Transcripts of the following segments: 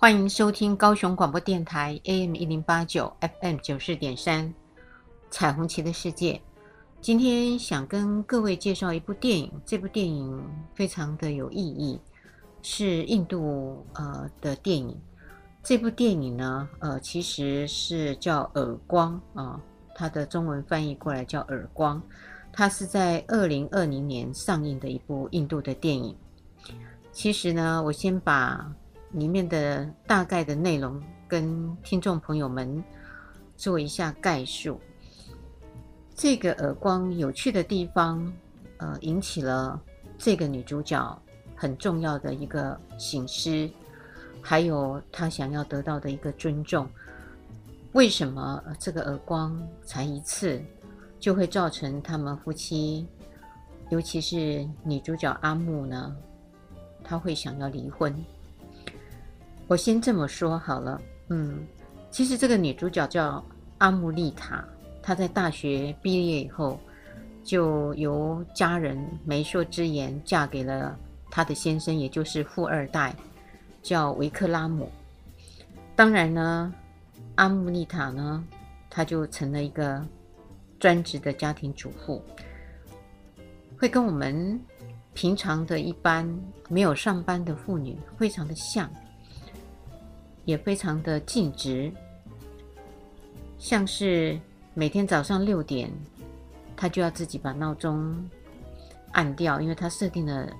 欢迎收听高雄广播电台 AM 一零八九 FM 九四点三《彩虹旗的世界》。今天想跟各位介绍一部电影，这部电影非常的有意义，是印度呃的电影。这部电影呢，呃，其实是叫《耳光》啊，它的中文翻译过来叫《耳光》。它是在二零二零年上映的一部印度的电影。其实呢，我先把里面的大概的内容跟听众朋友们做一下概述。这个耳光有趣的地方，呃，引起了这个女主角很重要的一个醒思，还有她想要得到的一个尊重。为什么这个耳光才一次就会造成他们夫妻，尤其是女主角阿木呢？她会想要离婚。我先这么说好了，嗯，其实这个女主角叫阿姆丽塔，她在大学毕业以后，就由家人媒妁之言嫁给了她的先生，也就是富二代，叫维克拉姆。当然呢，阿姆丽塔呢，她就成了一个专职的家庭主妇，会跟我们平常的一般没有上班的妇女非常的像。也非常的尽职，像是每天早上六点，他就要自己把闹钟按掉，因为他设定了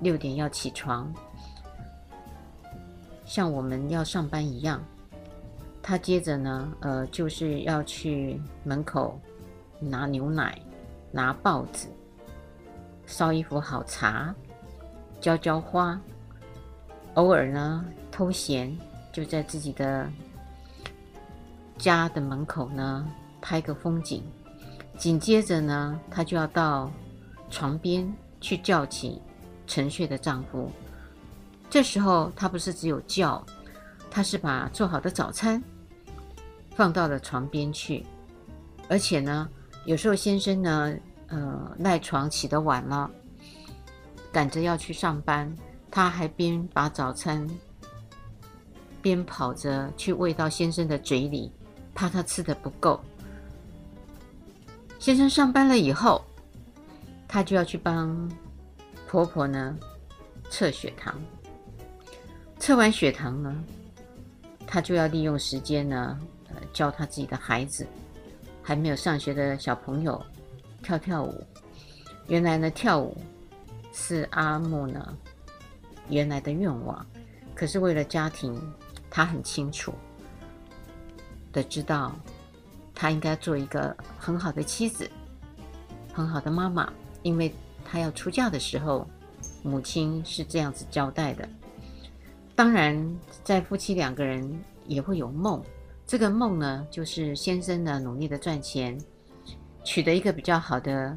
六点要起床。像我们要上班一样，他接着呢，呃，就是要去门口拿牛奶、拿报纸、烧一壶好茶、浇浇花，偶尔呢偷闲。就在自己的家的门口呢，拍个风景。紧接着呢，她就要到床边去叫起沉睡的丈夫。这时候，她不是只有叫，她是把做好的早餐放到了床边去。而且呢，有时候先生呢，呃，赖床起得晚了，赶着要去上班，她还边把早餐。边跑着去喂到先生的嘴里，怕他吃的不够。先生上班了以后，他就要去帮婆婆呢测血糖。测完血糖呢，他就要利用时间呢，呃，教他自己的孩子，还没有上学的小朋友跳跳舞。原来呢，跳舞是阿木呢原来的愿望，可是为了家庭。他很清楚的知道，他应该做一个很好的妻子，很好的妈妈，因为他要出嫁的时候，母亲是这样子交代的。当然，在夫妻两个人也会有梦，这个梦呢，就是先生呢努力的赚钱，取得一个比较好的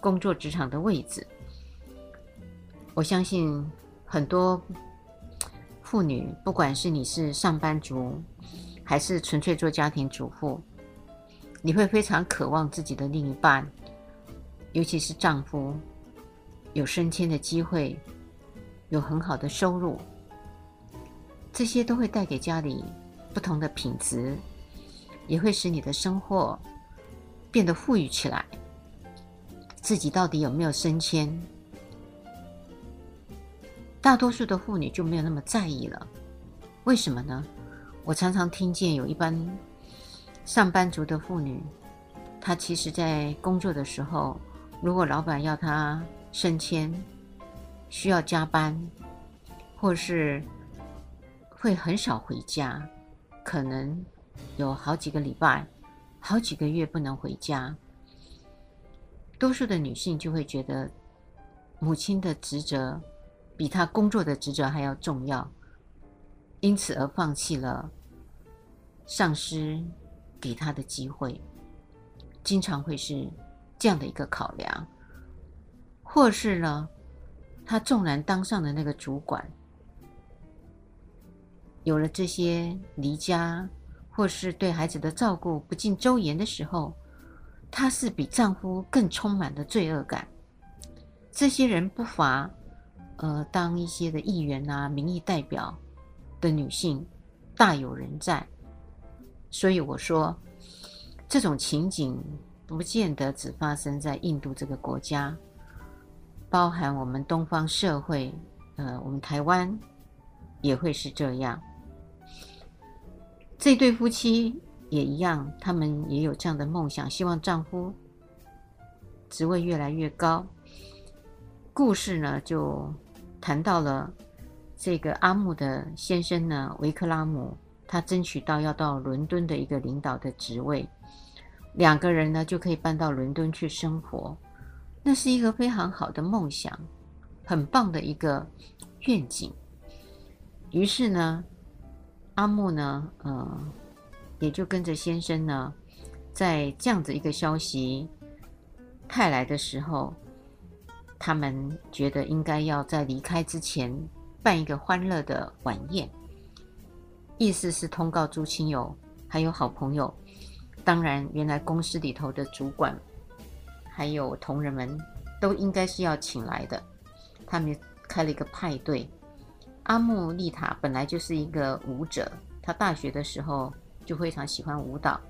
工作职场的位置。我相信很多。妇女，不管是你是上班族，还是纯粹做家庭主妇，你会非常渴望自己的另一半，尤其是丈夫，有升迁的机会，有很好的收入，这些都会带给家里不同的品质，也会使你的生活变得富裕起来。自己到底有没有升迁？大多数的妇女就没有那么在意了，为什么呢？我常常听见有一般上班族的妇女，她其实在工作的时候，如果老板要她升迁，需要加班，或是会很少回家，可能有好几个礼拜、好几个月不能回家。多数的女性就会觉得母亲的职责。比他工作的职责还要重要，因此而放弃了上司给他的机会，经常会是这样的一个考量，或是呢，他纵然当上了那个主管，有了这些离家或是对孩子的照顾不尽周延的时候，她是比丈夫更充满了罪恶感。这些人不乏，呃，当一些的议员啊、民意代表的女性大有人在。所以我说，这种情景不见得只发生在印度这个国家，包含我们东方社会，呃，我们台湾也会是这样。这对夫妻也一样，他们也有这样的梦想，希望丈夫职位越来越高。故事呢，就谈到了这个阿木的先生呢，维克拉姆，他争取到要到伦敦的一个领导的职位，两个人呢就可以搬到伦敦去生活，那是一个非常好的梦想，很棒的一个愿景。于是呢，阿木呢，呃，也就跟着先生呢，在这样子一个消息派来的时候。他们觉得应该要在离开之前办一个欢乐的晚宴，意思是通告诸亲友还有好朋友。当然，原来公司里头的主管还有同仁们都应该是要请来的。他们开了一个派对。阿穆丽塔本来就是一个舞者，她大学的时候就非常喜欢舞蹈，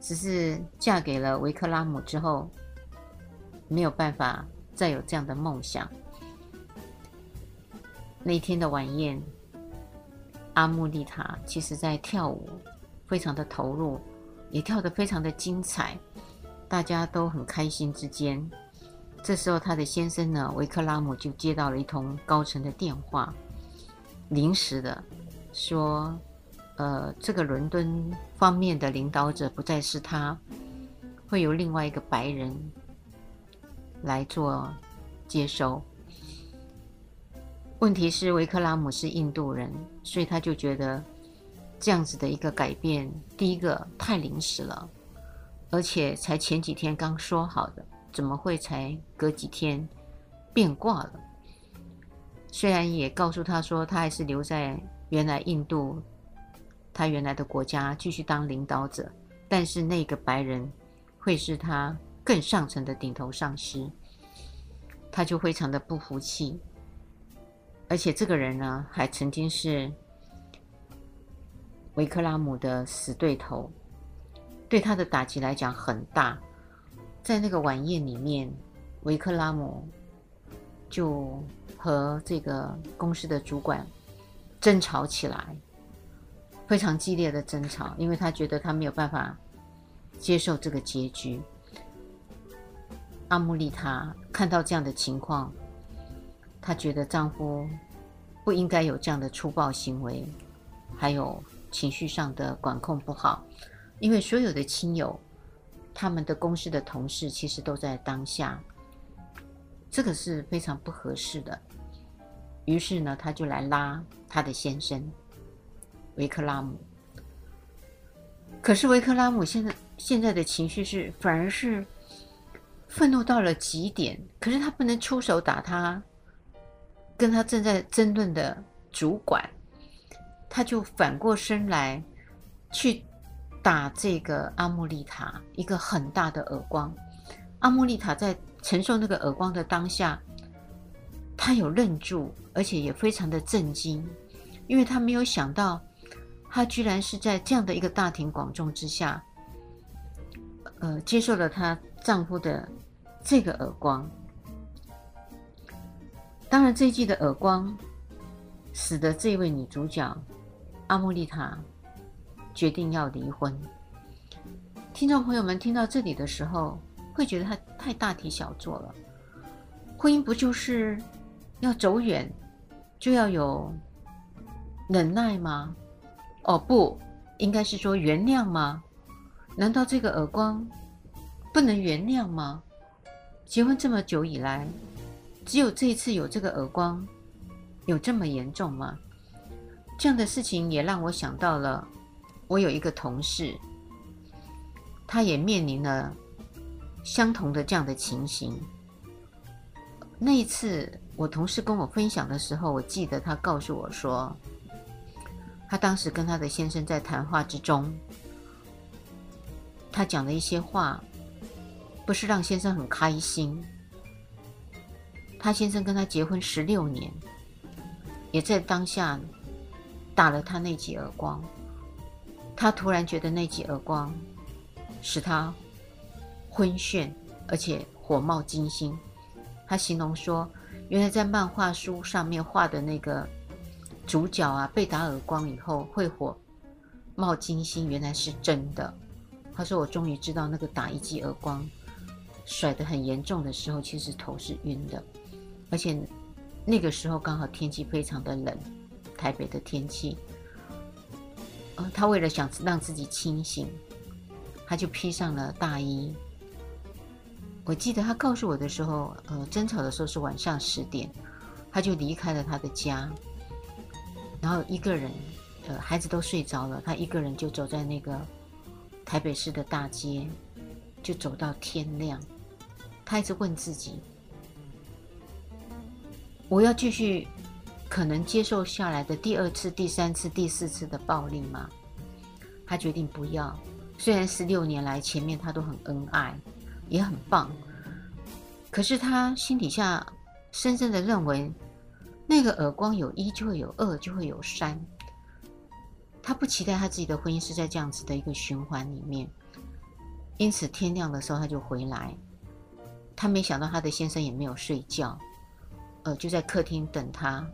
只是嫁给了维克拉姆之后没有办法。再有这样的梦想。那天的晚宴，阿穆丽塔其实在跳舞，非常的投入，也跳得非常的精彩，大家都很开心。之间，这时候他的先生呢，维克拉姆就接到了一通高层的电话，临时的说：“呃，这个伦敦方面的领导者不再是他，会有另外一个白人。”来做接收。问题是维克拉姆是印度人，所以他就觉得这样子的一个改变，第一个太临时了，而且才前几天刚说好的，怎么会才隔几天变卦了？虽然也告诉他说，他还是留在原来印度，他原来的国家继续当领导者，但是那个白人会是他。更上层的顶头上司，他就非常的不服气，而且这个人呢，还曾经是维克拉姆的死对头，对他的打击来讲很大。在那个晚宴里面，维克拉姆就和这个公司的主管争吵起来，非常激烈的争吵，因为他觉得他没有办法接受这个结局。阿穆丽塔看到这样的情况，她觉得丈夫不应该有这样的粗暴行为，还有情绪上的管控不好，因为所有的亲友、他们的公司的同事其实都在当下，这个是非常不合适的。于是呢，她就来拉她的先生维克拉姆。可是维克拉姆现在现在的情绪是反而是。愤怒到了极点，可是他不能出手打他，跟他正在争论的主管，他就反过身来去打这个阿穆丽塔一个很大的耳光。阿穆丽塔在承受那个耳光的当下，他有愣住，而且也非常的震惊，因为他没有想到，他居然是在这样的一个大庭广众之下，呃，接受了他丈夫的。这个耳光，当然这一季的耳光，使得这位女主角阿莫丽塔决定要离婚。听众朋友们听到这里的时候，会觉得她太大题小做了。婚姻不就是要走远，就要有忍耐吗？哦，不，应该是说原谅吗？难道这个耳光不能原谅吗？结婚这么久以来，只有这一次有这个耳光，有这么严重吗？这样的事情也让我想到了，我有一个同事，他也面临了相同的这样的情形。那一次，我同事跟我分享的时候，我记得他告诉我说，他当时跟他的先生在谈话之中，他讲的一些话，不是让先生很开心。他先生跟他结婚十六年，也在当下打了他那记耳光。他突然觉得那记耳光使他昏眩，而且火冒金星。他形容说，原来在漫画书上面画的那个主角啊，被打耳光以后会火冒金星，原来是真的。他说：“我终于知道，那个打一记耳光甩得很严重的时候，其实头是晕的，而且那个时候刚好天气非常的冷，台北的天气。呃，他为了想让自己清醒，他就披上了大衣。”我记得他告诉我的时候，呃，争吵的时候是晚上十点，他就离开了他的家，然后一个人，呃，孩子都睡着了，他一个人就走在那个台北市的大街，就走到天亮。他一直问自己：我要继续可能接受下来的第二次、第三次、第四次的暴力吗？他决定不要。虽然十六年来前面他都很恩爱。也很棒，可是他心底下深深的认为，那个耳光有一就会有二，就会有三。他不期待他自己的婚姻是在这样子的一个循环里面，因此天亮的时候他就回来。他没想到他的先生也没有睡觉，呃，就在客厅等他，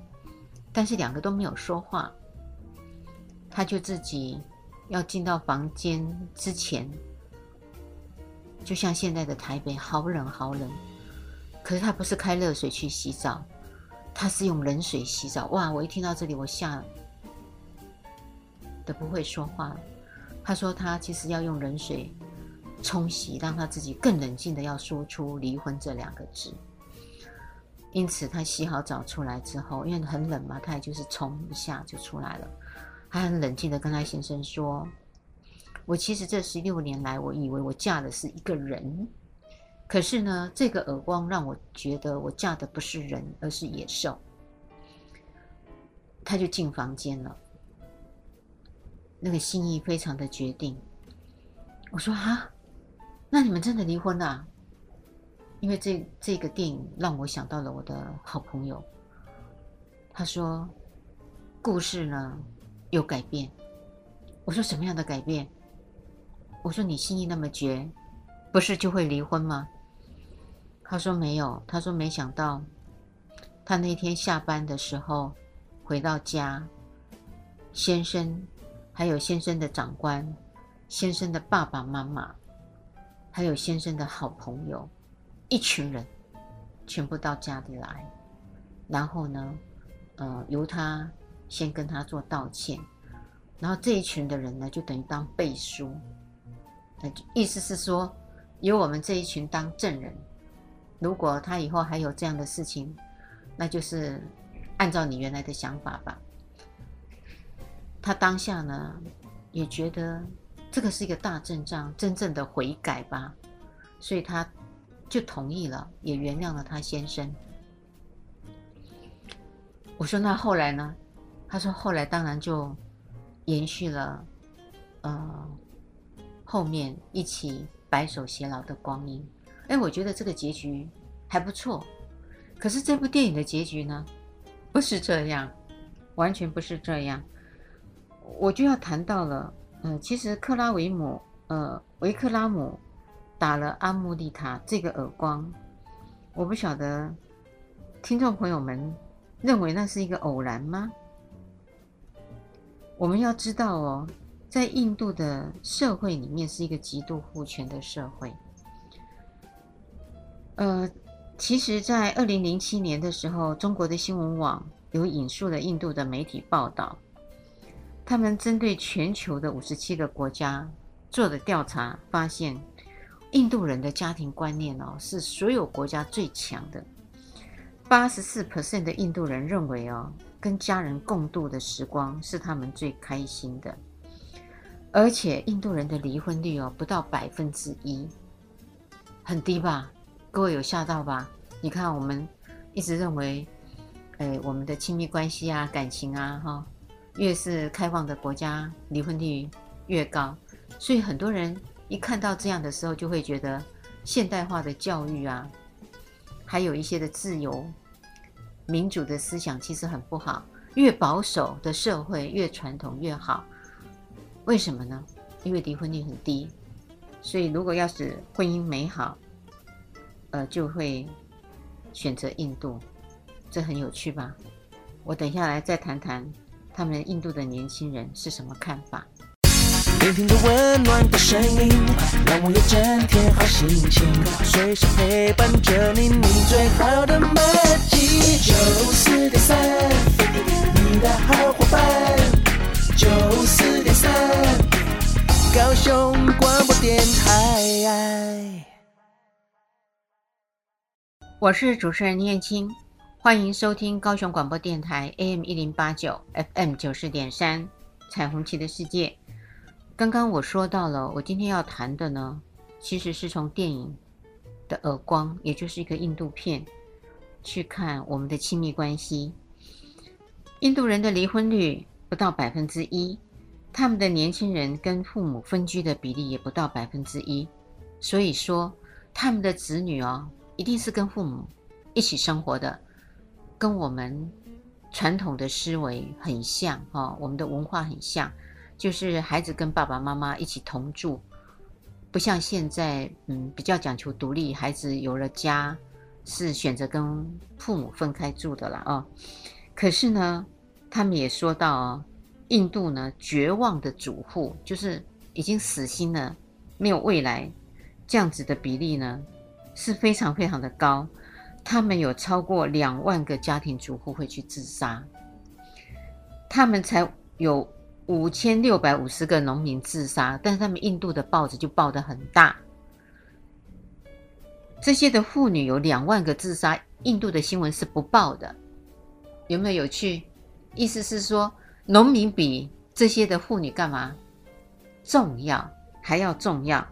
但是两个都没有说话。他就自己要进到房间之前。就像现在的台北，好冷好冷。可是他不是开热水去洗澡，他是用冷水洗澡。哇！我一听到这里，我吓得不会说话了。他说他其实要用冷水冲洗，让他自己更冷静的要说出离婚这两个字。因此，他洗好澡出来之后，因为很冷嘛，他也就是冲一下就出来了。他很冷静的跟他先生说。我其实这十六年来，我以为我嫁的是一个人，可是呢，这个耳光让我觉得我嫁的不是人，而是野兽。他就进房间了，那个心意非常的决定。我说啊，那你们真的离婚了？因为这这个电影让我想到了我的好朋友。他说，故事呢有改变。我说什么样的改变？我说你心意那么绝，不是就会离婚吗？他说没有，他说没想到，他那天下班的时候回到家，先生还有先生的长官、先生的爸爸妈妈，还有先生的好朋友，一群人全部到家里来，然后呢，呃，由他先跟他做道歉，然后这一群的人呢，就等于当背书。那意思是说，由我们这一群当证人，如果他以后还有这样的事情，那就是按照你原来的想法吧。他当下呢，也觉得这个是一个大阵仗，真正的悔改吧，所以他就同意了，也原谅了他先生。我说那后来呢？他说后来当然就延续了，呃。后面一起白首偕老的光阴，哎，我觉得这个结局还不错。可是这部电影的结局呢，不是这样，完全不是这样。我就要谈到了，呃，其实克拉维姆，呃，维克拉姆打了阿穆丽塔这个耳光，我不晓得听众朋友们认为那是一个偶然吗？我们要知道哦。在印度的社会里面，是一个极度父权的社会。呃，其实，在二零零七年的时候，中国的新闻网有引述了印度的媒体报道，他们针对全球的五十七个国家做的调查，发现印度人的家庭观念哦，是所有国家最强的。八十四 percent 的印度人认为哦，跟家人共度的时光是他们最开心的。而且印度人的离婚率哦不到百分之一，很低吧？各位有吓到吧？你看我们一直认为，哎，我们的亲密关系啊、感情啊，哈、越是开放的国家，离婚率越高。所以很多人一看到这样的时候，就会觉得现代化的教育啊，还有一些的自由、民主的思想其实很不好。越保守的社会越传统越好，为什么呢？因为离婚率很低，所以如果要是婚姻美好，呃，就会选择印度，这很有趣吧？我等下来再谈谈他们印度的年轻人是什么看法。聆听着温暖的声音，让我有整天好心情，随时陪伴着你，你最好的默契。九四点三。你的好伙伴，九四点三，高雄广播电台。我是主持人倪燕青，欢迎收听高雄广播电台 AM 一零八九 FM 九四点三彩虹旗的世界。刚刚我说到了，我今天要谈的呢，其实是从电影的耳光，也就是一个印度片，去看我们的亲密关系。印度人的离婚率不到百分之一，他们的年轻人跟父母分居的比例也不到百分之一，所以说他们的子女哦，一定是跟父母一起生活的，跟我们传统的思维很像哦，我们的文化很像，就是孩子跟爸爸妈妈一起同住，不像现在嗯比较讲求独立，孩子有了家是选择跟父母分开住的了哦，可是呢。他们也说到哦，印度呢，绝望的主妇就是已经死心了，没有未来，这样子的比例呢是非常非常的高。他们有超过两万个家庭主妇会去自杀，他们才有五千六百五十个农民自杀，但是他们印度的报纸就报得很大。这些的妇女有两万个自杀，印度的新闻是不报的，有没有有趣？意思是说，农民比这些的妇女干嘛重要，还要重要，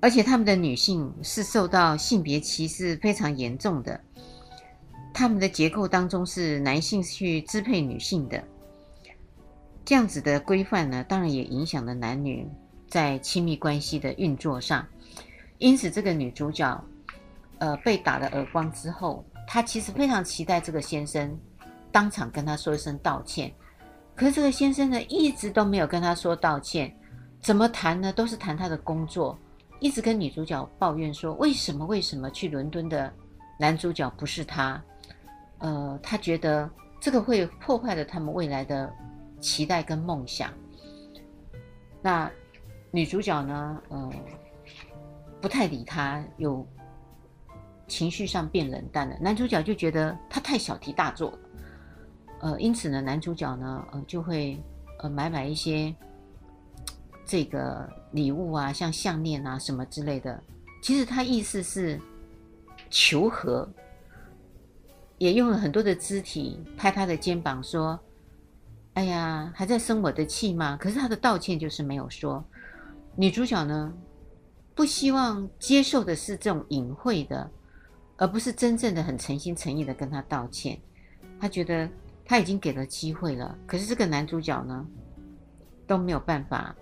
而且他们的女性是受到性别歧视非常严重的，他们的结构当中是男性去支配女性的，这样子的规范呢，当然也影响了男女在亲密关系的运作上，因此这个女主角，呃，被打了耳光之后，她其实非常期待这个先生。当场跟她说一声道歉，可是这个先生呢，一直都没有跟她说道歉，怎么谈呢？都是谈他的工作，一直跟女主角抱怨说，为什么为什么去伦敦的男主角不是他？呃，他觉得这个会破坏了他们未来的期待跟梦想。那女主角呢，呃，不太理他，有情绪上变冷淡了。男主角就觉得他太小题大做了。呃，因此呢，男主角呢，呃，就会呃买买一些这个礼物啊，像项链啊什么之类的。其实他意思是求和，也用了很多的肢体拍他的肩膀说：“哎呀，还在生我的气吗？”可是他的道歉就是没有说。女主角呢，不希望接受的是这种隐晦的，而不是真正的很诚心诚意的跟他道歉。他觉得。他已经给了机会了，可是这个男主角呢，都没有办法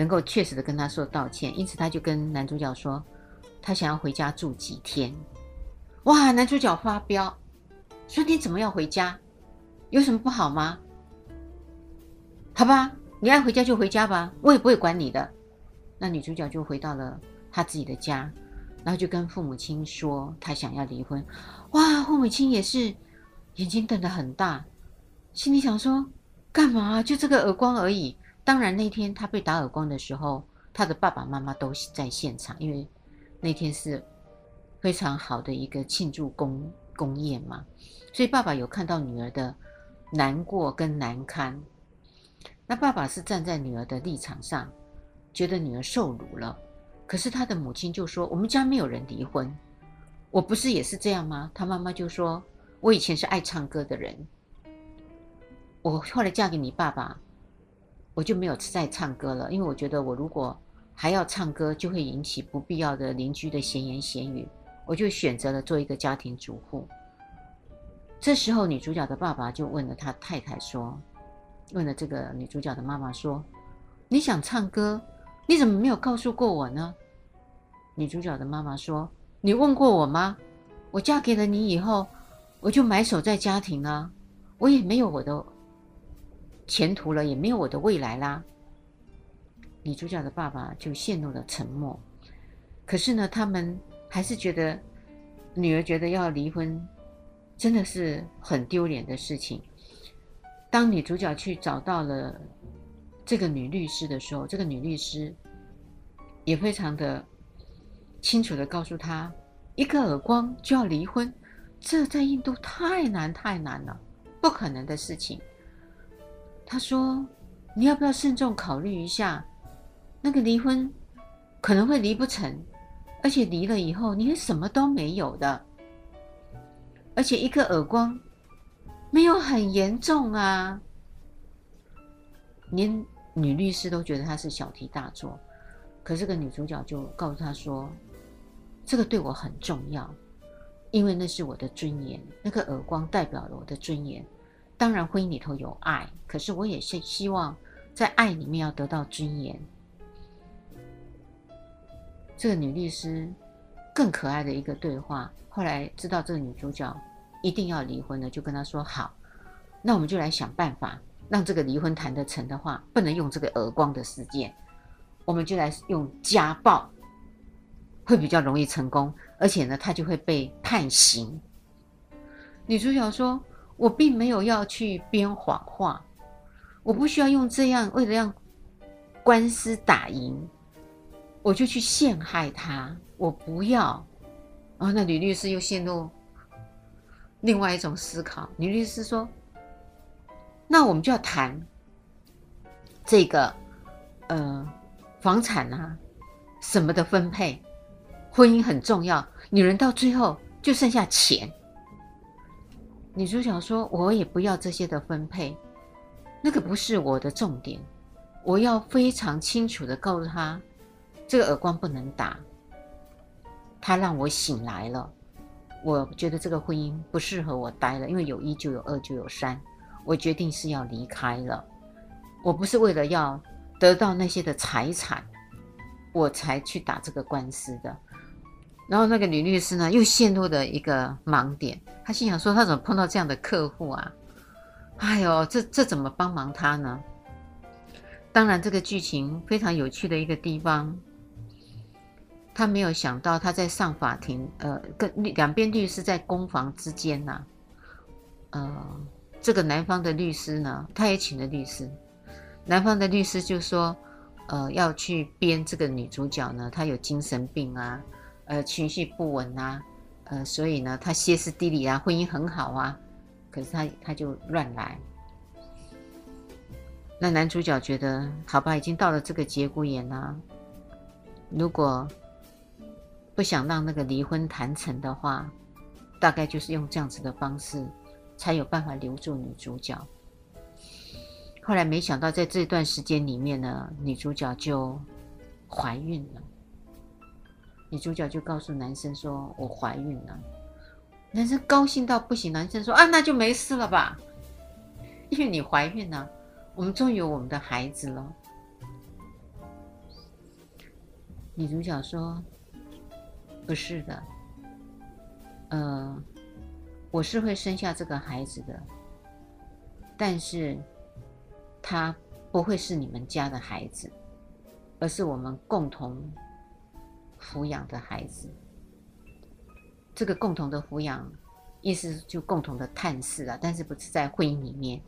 能够确实的跟他说道歉，因此他就跟男主角说，他想要回家住几天。哇，男主角发飙，说你怎么要回家？有什么不好吗？好吧，你爱回家就回家吧，我也不会管你的。那女主角就回到了她自己的家，然后就跟父母亲说她想要离婚。哇，父母亲也是。眼睛瞪得很大，心里想说：“干嘛？就这个耳光而已。”当然，那天他被打耳光的时候，他的爸爸妈妈都在现场，因为那天是非常好的一个庆祝公公宴嘛，所以爸爸有看到女儿的难过跟难堪。那爸爸是站在女儿的立场上，觉得女儿受辱了。可是他的母亲就说：“我们家没有人离婚，我不是也是这样吗？”他妈妈就说。我以前是爱唱歌的人，我后来嫁给你爸爸，我就没有再唱歌了，因为我觉得我如果还要唱歌，就会引起不必要的邻居的闲言闲语。我就选择了做一个家庭主妇。这时候，女主角的爸爸就问了他太太说：“问了这个女主角的妈妈说，你想唱歌，你怎么没有告诉过我呢？”女主角的妈妈说：“你问过我吗？我嫁给了你以后，我就埋首在家庭了，我也没有我的前途了，也没有我的未来啦。”女主角的爸爸就陷入了沉默。可是呢，他们还是觉得女儿觉得要离婚。真的是很丢脸的事情。当女主角去找到了这个女律师的时候，这个女律师也非常的清楚的告诉她，一个耳光就要离婚，这在印度太难太难了，不可能的事情。他说：“你要不要慎重考虑一下？那个离婚可能会离不成，而且离了以后你什么都没有的。”而且一个耳光，没有很严重啊，连女律师都觉得他是小题大做。可是这个女主角就告诉他说：“这个对我很重要，因为那是我的尊严。那个耳光代表了我的尊严。当然，婚姻里头有爱，可是我也是希望在爱里面要得到尊严。”这个女律师更可爱的一个对话，后来知道这个女主角。一定要离婚了，就跟她说好，那我们就来想办法，让这个离婚谈得成的话，不能用这个耳光的事件，我们就来用家暴，会比较容易成功，而且呢，她就会被判刑。女主角说：“我并没有要去编谎话，我不需要用这样，为了让官司打赢，我就去陷害他，我不要。”哦，那女律师又陷入。另外一种思考，女律师说：“那我们就要谈这个，呃，房产啊，什么的分配，婚姻很重要。女人到最后就剩下钱。”女主角说：“我也不要这些的分配，那个不是我的重点。我要非常清楚的告诉他，这个耳光不能打。他让我醒来了。”我觉得这个婚姻不适合我待了，因为有一就有二就有三，我决定是要离开了。我不是为了要得到那些的财产，我才去打这个官司的。然后那个女律师呢，又陷入了一个盲点，她心想说：她怎么碰到这样的客户啊？哎呦，这这怎么帮忙她呢？当然，这个剧情非常有趣的一个地方。她没有想到，她在上法庭，呃，跟两边律师在攻防之间呐、呃，这个男方的律师呢，他也请了律师，男方的律师就说，呃，要去编这个女主角呢，她有精神病啊，呃，情绪不稳啊，呃，所以呢，他歇斯底里啊，婚姻很好啊，可是他他就乱来。那男主角觉得，好吧，已经到了这个节骨眼了，如果。不想让那个离婚谈成的话，大概就是用这样子的方式，才有办法留住女主角。后来没想到，在这段时间里面呢，女主角就怀孕了。女主角就告诉男生说：“我怀孕了。”男生高兴到不行，男生说：“啊，那就没事了吧？因为你怀孕了，我们终于有我们的孩子了。”女主角说。不是的，呃，我是会生下这个孩子的，但是他不会是你们家的孩子，而是我们共同抚养的孩子。这个共同的抚养，意思就共同的探视啊，但是不是在婚姻里面。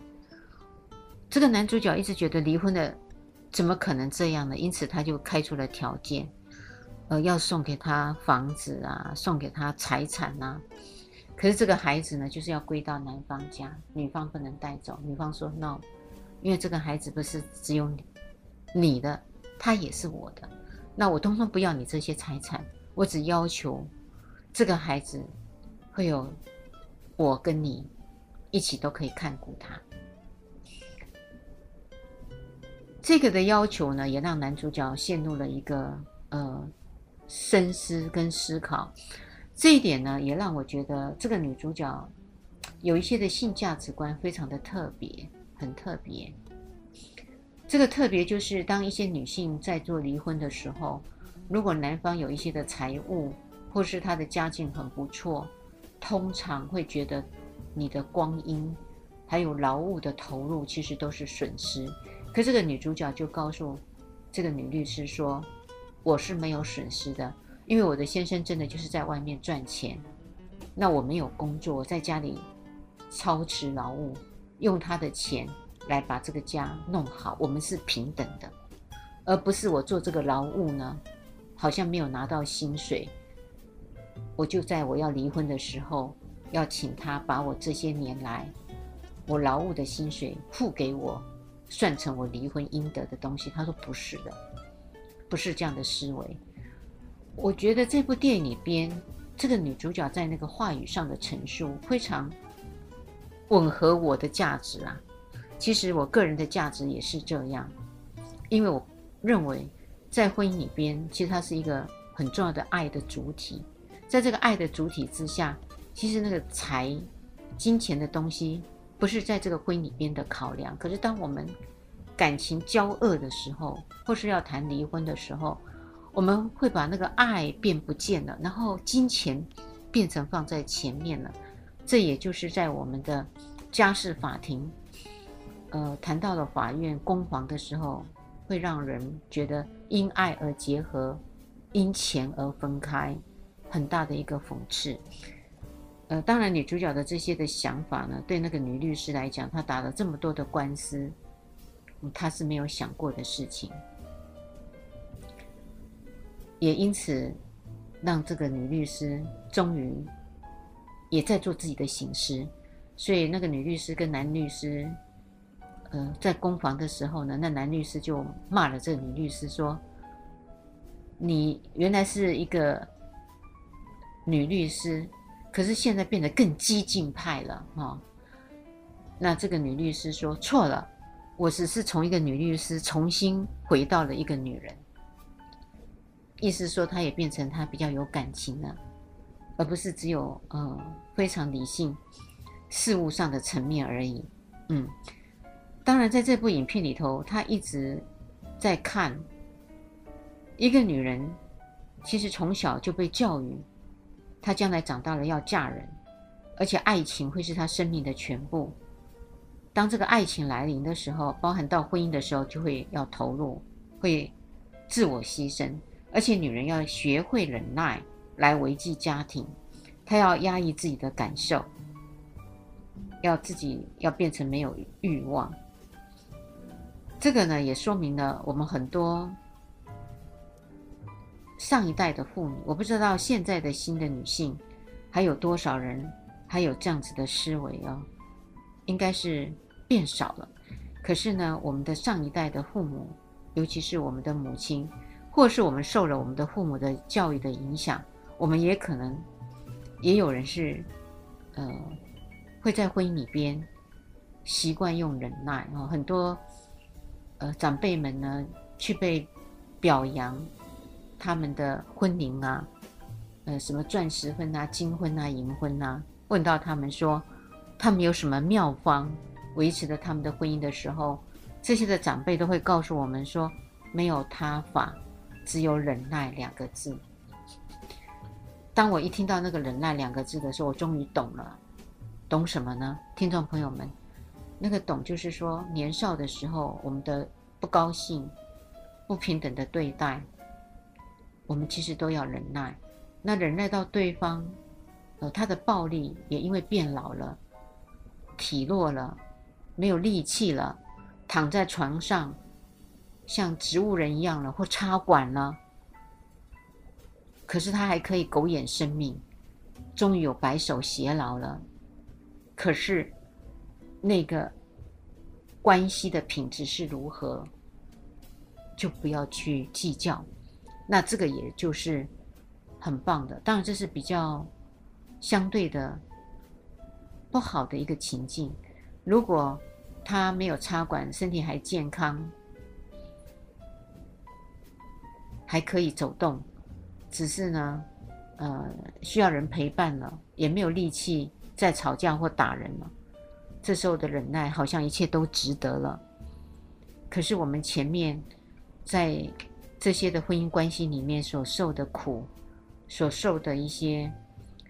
这个男主角一直觉得离婚的怎么可能这样呢？因此他就开出了条件。呃，要送给他房子啊，送给他财产呐、啊。可是这个孩子呢，就是要归到男方家，女方不能带走。女方说 no，因为这个孩子不是只有你，你的，他也是我的。那我通通不要你这些财产，我只要求这个孩子会有我跟你一起都可以看顾他。这个的要求呢，也让男主角陷入了一个呃深思跟思考。这一点呢，也让我觉得这个女主角有一些的性价值观非常的特别，很特别。这个特别就是，当一些女性在做离婚的时候，如果男方有一些的财物，或是他的家境很不错，通常会觉得你的光阴还有劳务的投入其实都是损失。可这个女主角就告诉这个女律师说：“我是没有损失的。”因为我的先生真的就是在外面赚钱，那我没有工作，在家里操持劳务，用他的钱来把这个家弄好，我们是平等的，而不是我做这个劳务呢，好像没有拿到薪水，我就在我要离婚的时候，要请他把我这些年来我劳务的薪水付给我，算成我离婚应得的东西。他说不是的，不是这样的思维。我觉得这部电影里边，这个女主角在那个话语上的陈述非常吻合我的价值啊。其实我个人的价值也是这样，因为我认为在婚姻里边，其实它是一个很重要的爱的主体。在这个爱的主体之下，其实那个财、金钱的东西不是在这个婚姻里边的考量。可是当我们感情交恶的时候，或是要谈离婚的时候，我们会把那个爱变不见了，然后金钱变成放在前面了。这也就是在我们的家事法庭，呃，谈到了法院公房的时候，会让人觉得因爱而结合，因钱而分开，很大的一个讽刺。呃，当然，女主角的这些的想法呢，对那个女律师来讲，她打了这么多的官司，她是没有想过的事情。也因此，让这个女律师终于也在做自己的省思。所以，那个女律师跟男律师，呃，在攻防的时候呢，那男律师就骂了这个女律师说：“你原来是一个女律师，可是现在变得更激进派了。”哈，那这个女律师说：“错了，我只是从一个女律师重新回到了一个女人。”意思说，她也变成她比较有感情了，而不是只有呃非常理性事物上的层面而已。嗯，当然，在这部影片里头，他一直在看一个女人，其实从小就被教育，她将来长大了要嫁人，而且爱情会是她生命的全部。当这个爱情来临的时候，包含到婚姻的时候，就会要投入，会自我牺牲。而且女人要学会忍耐来维系家庭，她要压抑自己的感受，要自己要变成没有欲望。这个呢，也说明了我们很多上一代的妇女，我不知道现在的新的女性还有多少人还有这样子的思维哦，应该是变少了。可是呢，我们的上一代的父母，尤其是我们的母亲。或是我们受了我们的父母的教育的影响，我们也可能也有人是，呃，会在婚姻里边习惯用忍耐哦，很多呃长辈们呢去被表扬他们的婚礼啊，呃什么钻石婚啊、金婚啊、银婚啊，问到他们说他们有什么妙方维持着他们的婚姻的时候，这些的长辈都会告诉我们说没有他法。只有忍耐两个字。当我一听到那个忍耐两个字的时候，我终于懂了。懂什么呢？听众朋友们，那个懂就是说，年少的时候，我们的不高兴、不平等的对待，我们其实都要忍耐。那忍耐到对方，呃，他的暴力也因为变老了、体弱了、没有力气了，躺在床上。像植物人一样了，或插管了，可是他还可以苟延生命，终于有白首偕老了。可是那个关系的品质是如何，就不要去计较。那这个也就是很棒的。当然，这是比较相对的不好的一个情境。如果他没有插管，身体还健康。还可以走动，只是呢，呃，需要人陪伴了，也没有力气再吵架或打人了。这时候的忍耐，好像一切都值得了。可是我们前面在这些的婚姻关系里面所受的苦，所受的一些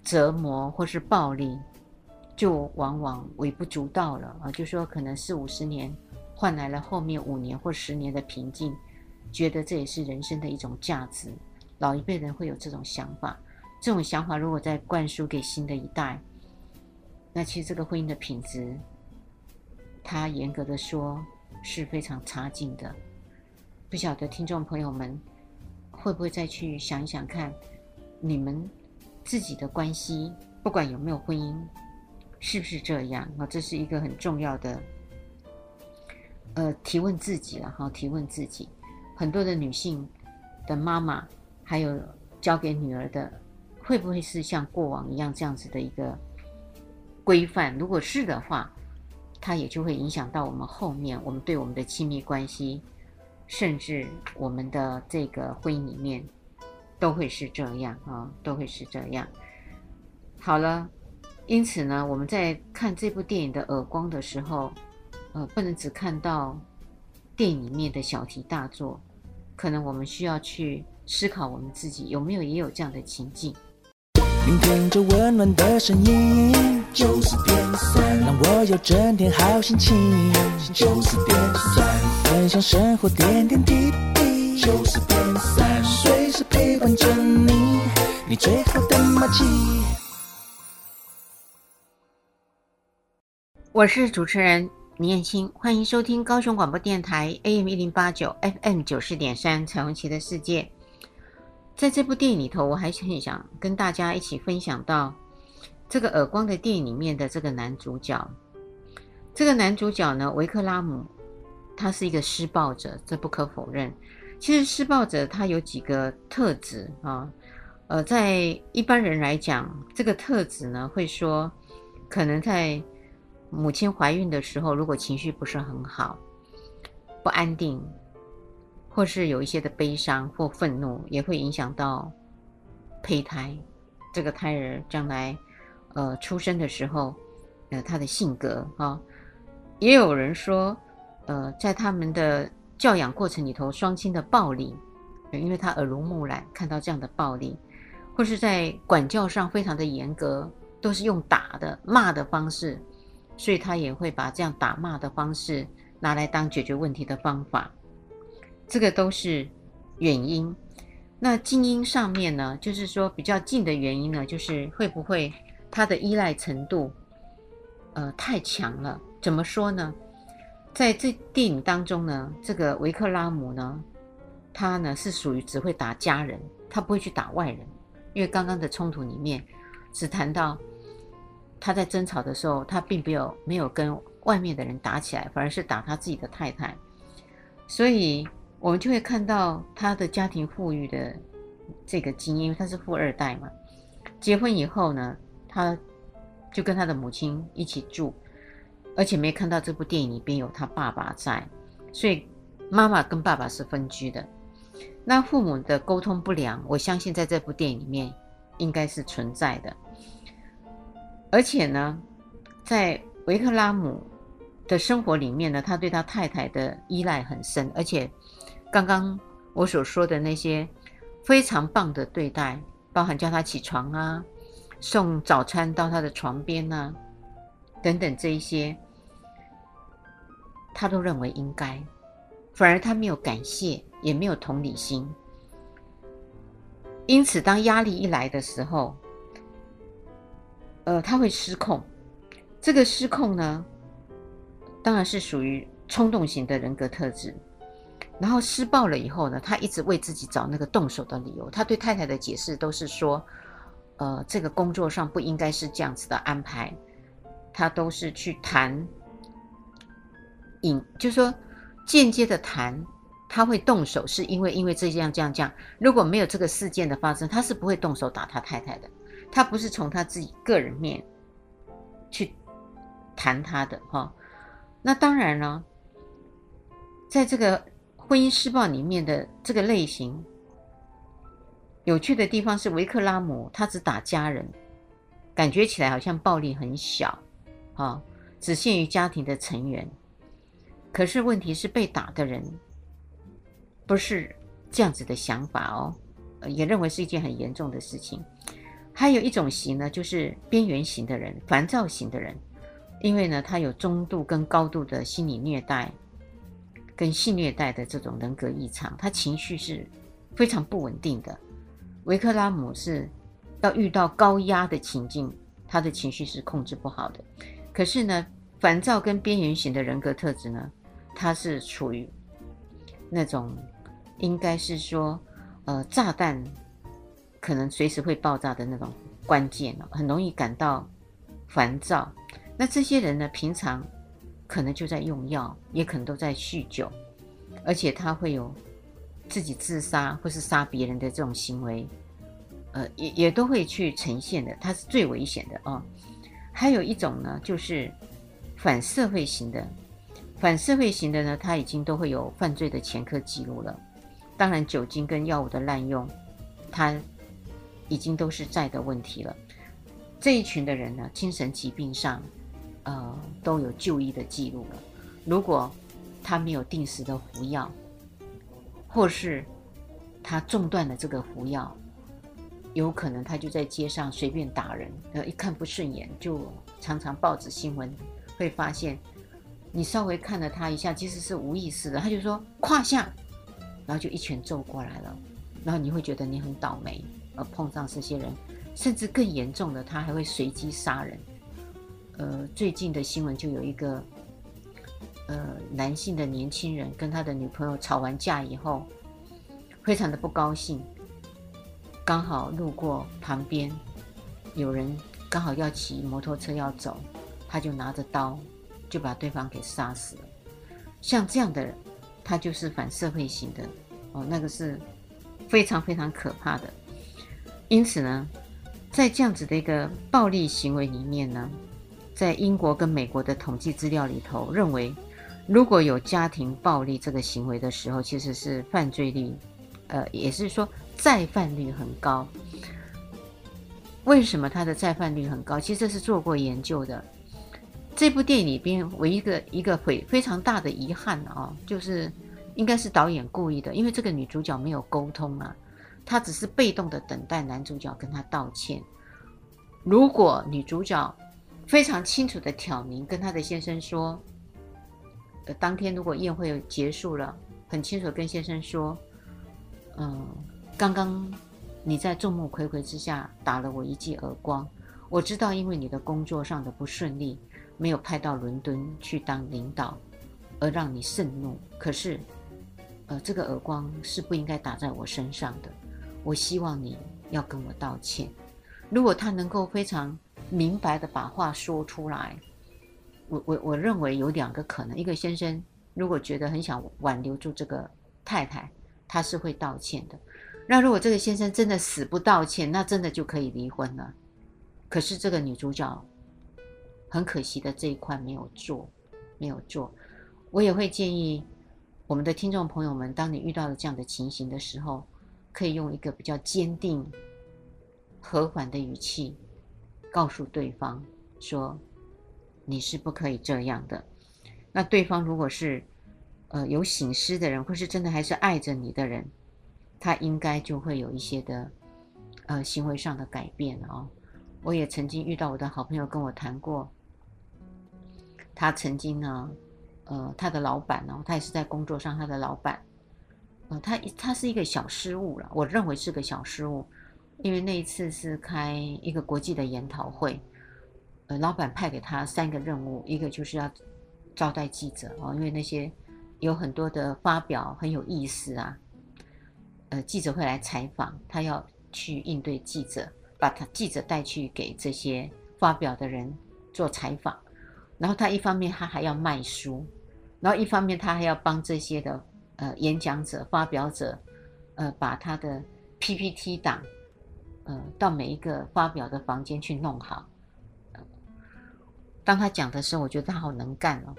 折磨或是暴力，就往往微不足道了啊！就说可能四五十年换来了后面五年或十年的平静。觉得这也是人生的一种价值，老一辈人会有这种想法。这种想法如果再灌输给新的一代，那其实这个婚姻的品质，它严格的说是非常差劲的。不晓得听众朋友们会不会再去想一想看，你们自己的关系，不管有没有婚姻，是不是这样？啊，这是一个很重要的，呃，提问自己了哈，提问自己。很多的女性的妈妈，还有交给女儿的，会不会是像过往一样这样子的一个规范？如果是的话，它也就会影响到我们后面我们对我们的亲密关系，甚至我们的这个婚姻里面，都会是这样啊，都会是这样。好了，因此呢，我们在看这部电影的耳光的时候，呃，不能只看到电影里面的小题大做。可能我们需要去思考，我们自己有没有也有这样的情境。聆听着温暖的声音，九十点三，让我有整天好心情。九十点三，分享生活点点滴滴。九十点三，随时陪伴着你，你最好的默契。我是主持人。林燕青，欢迎收听高雄广播电台 AM 一零八九 FM 九四点三《彩虹旗的世界》。在这部电影里头，我还是很想跟大家一起分享到这个耳光的电影里面的这个男主角。这个男主角呢，维克拉姆，他是一个施暴者，这不可否认。其实施暴者他有几个特质啊，呃，在一般人来讲，这个特质呢，会说可能在。母亲怀孕的时候，如果情绪不是很好，不安定，或是有一些的悲伤或愤怒，也会影响到胚胎这个胎儿将来呃出生的时候，呃他的性格哈、也有人说，呃，在他们的教养过程里头，双亲的暴力，因为他耳濡目染看到这样的暴力，或是在管教上非常的严格，都是用打的骂的方式。所以他也会把这样打骂的方式拿来当解决问题的方法，这个都是原因。那近因上面呢，就是说比较近的原因呢，就是会不会他的依赖程度，呃，太强了？怎么说呢？在这电影当中呢，这个维克拉姆呢，他呢是属于只会打家人，他不会去打外人，因为刚刚的冲突里面只谈到。他在争吵的时候，他并没有没有跟外面的人打起来，反而是打他自己的太太。所以，我们就会看到他的家庭富裕的这个基因，因为他是富二代嘛。结婚以后呢，他就跟他的母亲一起住，而且没看到这部电影里边有他爸爸在，所以妈妈跟爸爸是分居的。那父母的沟通不良，我相信在这部电影里面应该是存在的。而且呢，在维克拉姆的生活里面呢，他对他太太的依赖很深。而且，刚刚我所说的那些非常棒的对待，包含叫他起床啊，送早餐到他的床边啊，等等这一些，他都认为应该，反而他没有感谢，也没有同理心。因此，当压力一来的时候，呃，他会失控，这个失控呢，当然是属于冲动型的人格特质。然后施暴了以后呢，他一直为自己找那个动手的理由。他对太太的解释都是说，呃，这个工作上不应该是这样子的安排。他都是去谈，引，就是说间接的谈，他会动手是因为因为这样这样这样。如果没有这个事件的发生，他是不会动手打他太太的。他不是从他自己个人面去谈他的哈，那当然了，在这个婚姻施暴里面的这个类型，有趣的地方是维克拉姆他只打家人，感觉起来好像暴力很小，啊、只限于家庭的成员。可是问题是被打的人不是这样子的想法哦，也认为是一件很严重的事情。还有一种型呢，就是边缘型的人，烦躁型的人，因为呢，他有中度跟高度的心理虐待跟性虐待的这种人格异常，他情绪是非常不稳定的。维克拉姆是要遇到高压的情境，他的情绪是控制不好的。可是呢，烦躁跟边缘型的人格特质呢，他是处于那种应该是说，呃，炸弹可能随时会爆炸的那种关键哦，很容易感到烦躁。那这些人呢，平常可能就在用药，也可能都在酗酒，而且他会有。自己自杀或是杀别人的这种行为，呃，也也都会去呈现的，它是最危险的哦。还有一种呢，就是反社会型的，反社会型的呢，他已经都会有犯罪的前科记录了。当然，酒精跟药物的滥用，他已经都是在的问题了。这一群的人呢，精神疾病上，呃，都有就医的记录了。如果他没有定时的服药，或是他中断了这个服药，有可能他就在街上随便打人，呃，一看不顺眼，就常常报纸新闻会发现，你稍微看了他一下，其实是无意识的，他就说胯下，然后就一拳揍过来了，然后你会觉得你很倒霉，而碰上这些人，甚至更严重的，他还会随机杀人。呃，最近的新闻就有一个。呃，男性的年轻人跟他的女朋友吵完架以后，非常的不高兴。刚好路过旁边，有人刚好要骑摩托车要走，他就拿着刀就把对方给杀死了。像这样的人，他就是反社会型的哦，那个是非常非常可怕的。因此呢，在这样子的一个暴力行为里面呢，在英国跟美国的统计资料里头认为。如果有家庭暴力这个行为的时候，其实是犯罪率，呃，也是说再犯率很高。为什么他的再犯率很高？其实这是做过研究的。这部电影里边，唯一个一个非非常大的遗憾啊、就是应该是导演故意的，因为这个女主角没有沟通啊，她只是被动的等待男主角跟她道歉。如果女主角非常清楚的挑明跟她的先生说。当天如果宴会结束了，很清楚跟先生说，嗯，刚刚你在众目睽睽之下打了我一记耳光，我知道因为你的工作上的不顺利，没有派到伦敦去当领导，而让你盛怒。可是，呃，这个耳光是不应该打在我身上的。我希望你要跟我道歉。如果他能够非常明白的把话说出来。我我我认为有两个可能，一个先生如果觉得很想挽留住这个太太，他是会道歉的。那如果这个先生真的死不道歉，那真的就可以离婚了。可是这个女主角很可惜的这一块没有做，没有做。我也会建议我们的听众朋友们，当你遇到了这样的情形的时候，可以用一个比较坚定、和缓的语气告诉对方说。你是不可以这样的。那对方如果是，呃，有醒思的人，或是真的还是爱着你的人，他应该就会有一些的，呃，行为上的改变哦。我也曾经遇到我的好朋友跟我谈过，他曾经呢，呃，他的老板呢，他也是在工作上，他的老板，呃，他他是一个小失误了，我认为是个小失误，因为那一次是开一个国际的研讨会。老板派给他三个任务，一个就是要招待记者哦，因为那些有很多的发表很有意思啊，呃，记者会来采访，他要去应对记者，把他记者带去给这些发表的人做采访，然后他一方面他还要卖书，然后一方面他还要帮这些的呃演讲者、发表者，呃，把他的 PPT 档，呃，到每一个发表的房间去弄好。当他讲的时候，我觉得他好能干哦，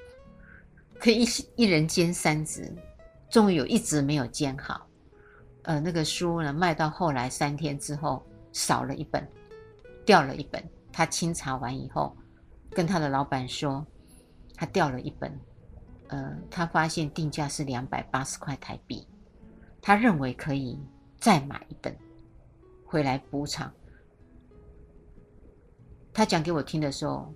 可以一一人兼三职，终于有一职没有兼好。呃，那个书呢卖到后来三天之后少了一本，掉了一本。他清查完以后，跟他的老板说，他掉了一本。呃，他发现定价是两百八十块台币，他认为可以再买一本回来补偿。他讲给我听的时候，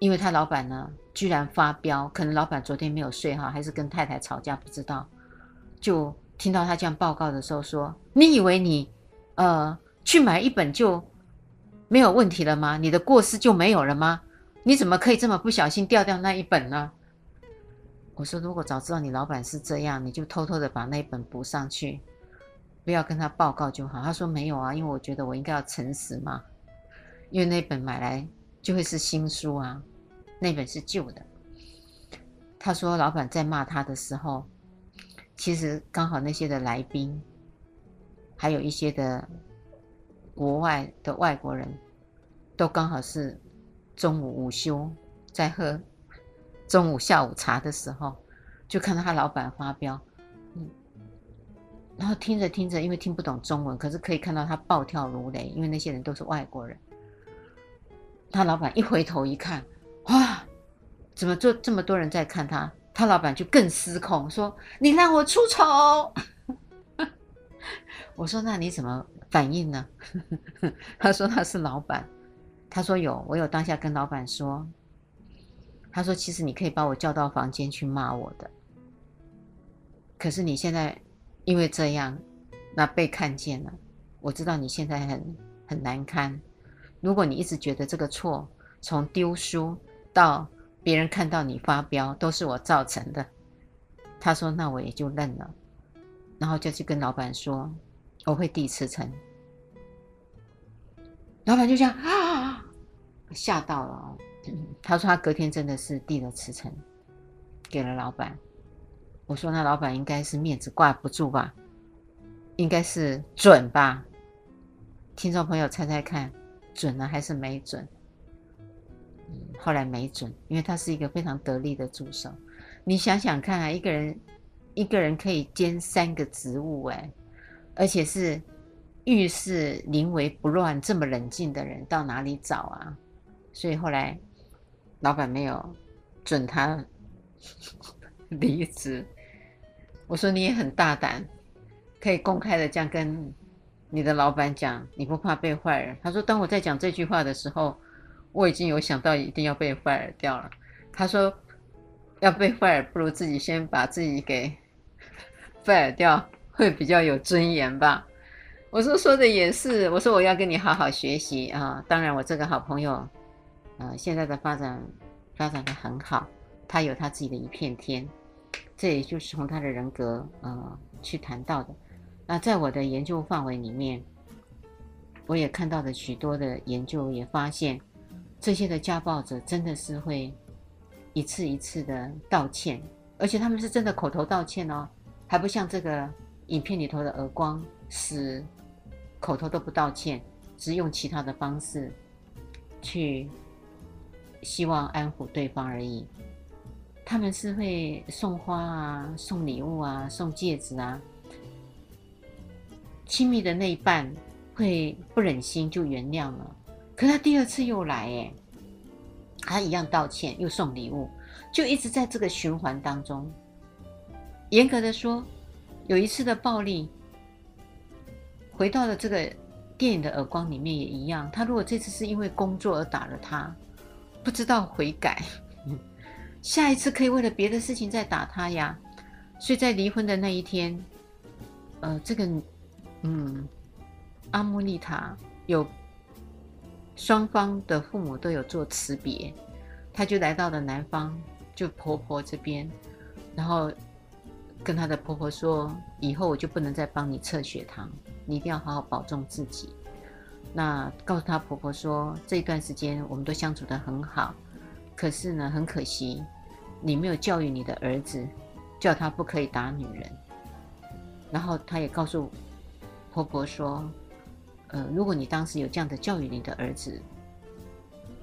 因为他老板呢居然发飙，可能老板昨天没有睡好，还是跟太太吵架，不知道。就听到他这样报告的时候说：“你以为你呃去买一本就没有问题了吗？你的过失就没有了吗？你怎么可以这么不小心掉掉那一本呢？”我说：“如果早知道你老板是这样，你就偷偷的把那本补上去，不要跟他报告就好。”他说：“没有啊，因为我觉得我应该要诚实嘛，因为那本买来就会是新书啊，那本是旧的。”他说：“老板在骂他的时候，其实刚好那些的来宾，还有一些的国外的外国人，都刚好是中午午休在喝。”中午下午茶的时候，就看到他老板发飙，嗯，然后听着听着，因为听不懂中文，可是可以看到他暴跳如雷，因为那些人都是外国人。他老板一回头一看，哇，怎么就这么多人在看他？他老板就更失控，说：“你让我出丑！”我说：“那你怎么反应呢？” 他说：“他是老板。”他说：“有，我有当下跟老板说。”他说：“其实你可以把我叫到房间去骂我的，可是你现在因为这样，那被看见了。我知道你现在很很难堪。如果你一直觉得这个错，从丢书到别人看到你发飙都是我造成的，他说那我也就认了，然后就去跟老板说我会递辞呈。老板就这样啊，吓到了。”他说他隔天真的是递了辞呈，给了老板。我说那老板应该是面子挂不住吧，应该是准吧？听众朋友猜猜看，准了还是没准？后来没准，因为他是一个非常得力的助手。你想想看啊，一个人一个人可以兼三个职务，哎，而且是遇事临危不乱、这么冷静的人，到哪里找啊？所以后来。老板没有准他离职，我说你也很大胆，可以公开的这样跟你的老板讲，你不怕被坏人他说，当我在讲这句话的时候，我已经有想到一定要被 fire 掉了。他说，要被 fire，不如自己先把自己给 fire 掉，会比较有尊严吧。我说说的也是，我说我要跟你好好学习啊。当然，我这个好朋友。呃，现在的发展发展的很好，他有他自己的一片天，这也就是从他的人格呃去谈到的。那在我的研究范围里面，我也看到了许多的研究，也发现这些的家暴者真的是会一次一次的道歉，而且他们是真的口头道歉哦，还不像这个影片里头的耳光，是口头都不道歉，只用其他的方式去。希望安抚对方而已。他们是会送花啊，送礼物啊，送戒指啊。亲密的那一半会不忍心就原谅了，可他第二次又来，哎，他一样道歉，又送礼物，就一直在这个循环当中。严格的说，有一次的暴力，回到了这个电影的耳光里面也一样。他如果这次是因为工作而打了他。不知道悔改，下一次可以为了别的事情再打他呀。所以在离婚的那一天，呃，这个，嗯，阿莫丽塔有双方的父母都有做辞别，她就来到了男方，就婆婆这边，然后跟她的婆婆说：“以后我就不能再帮你测血糖，你一定要好好保重自己。”那告诉她婆婆说，这一段时间我们都相处得很好，可是呢，很可惜，你没有教育你的儿子，叫他不可以打女人。然后她也告诉婆婆说，呃，如果你当时有这样的教育你的儿子，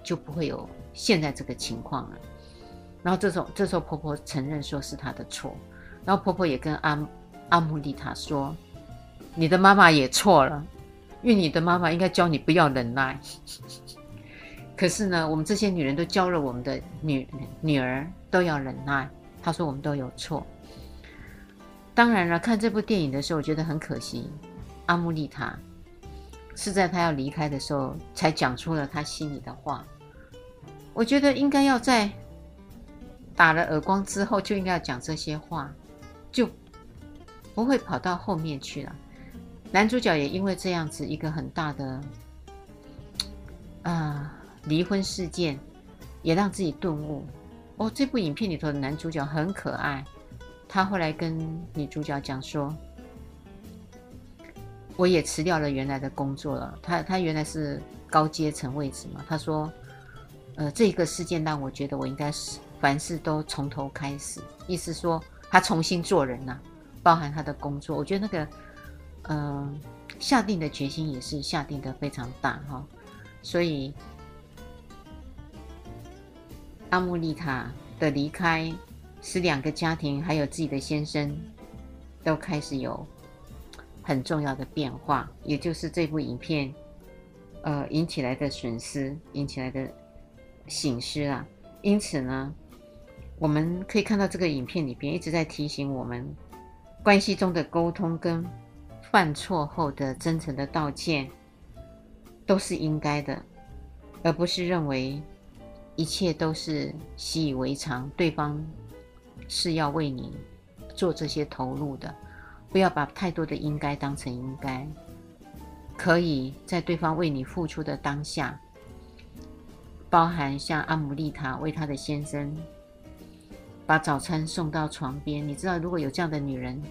就不会有现在这个情况了。然后这时候，这时候婆婆承认说是她的错，然后婆婆也跟阿阿姆丽塔说：“你的妈妈也错了，因为你的妈妈应该教你不要忍耐。可是呢，我们这些女人都教了我们的女女儿都要忍耐。”她说：“我们都有错。”当然了，看这部电影的时候，我觉得很可惜，阿姆丽塔是在他要离开的时候才讲出了他心里的话。我觉得应该要在打了耳光之后就应该要讲这些话，就不会跑到后面去了。男主角也因为这样子一个很大的啊离婚事件，也让自己顿悟。哦，这部影片里头的男主角很可爱，他后来跟女主角讲说：“我也辞掉了原来的工作了。他”他原来是高阶层位置嘛，他说。呃，这个事件让我觉得我应该是凡事都从头开始，意思说他重新做人呐、包含他的工作，我觉得那个，嗯、下定的决心也是下定的非常大哈、哦，所以阿穆丽塔的离开，使两个家庭还有自己的先生都开始有很重要的变化，也就是这部影片，呃，引起来的损失，引起来的。醒狮啊，因此呢，我们可以看到这个影片里边一直在提醒我们，关系中的沟通跟犯错后的真诚的道歉都是应该的，而不是认为一切都是习以为常，对方是要为你做这些投入的，不要把太多的应该当成应该，可以在对方为你付出的当下。包含像阿姆丽塔为她的先生把早餐送到床边，你知道，如果有这样的女人，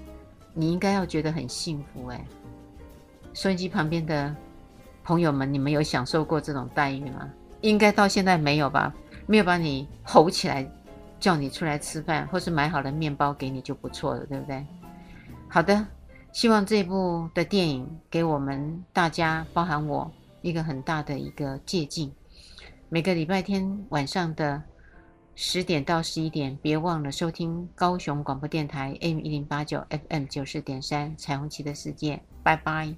你应该要觉得很幸福哎。收音机旁边的朋友们，你们有享受过这种待遇吗？应该到现在没有吧？没有把你吼起来，叫你出来吃饭，或是买好了面包给你就不错了，对不对？好的，希望这部的电影给我们大家，包含我，一个很大的一个借鉴。每个礼拜天晚上的十点到十一点，别忘了收听高雄广播电台 M 一零八九 FM 九四点三《彩虹旗的世界》。拜拜。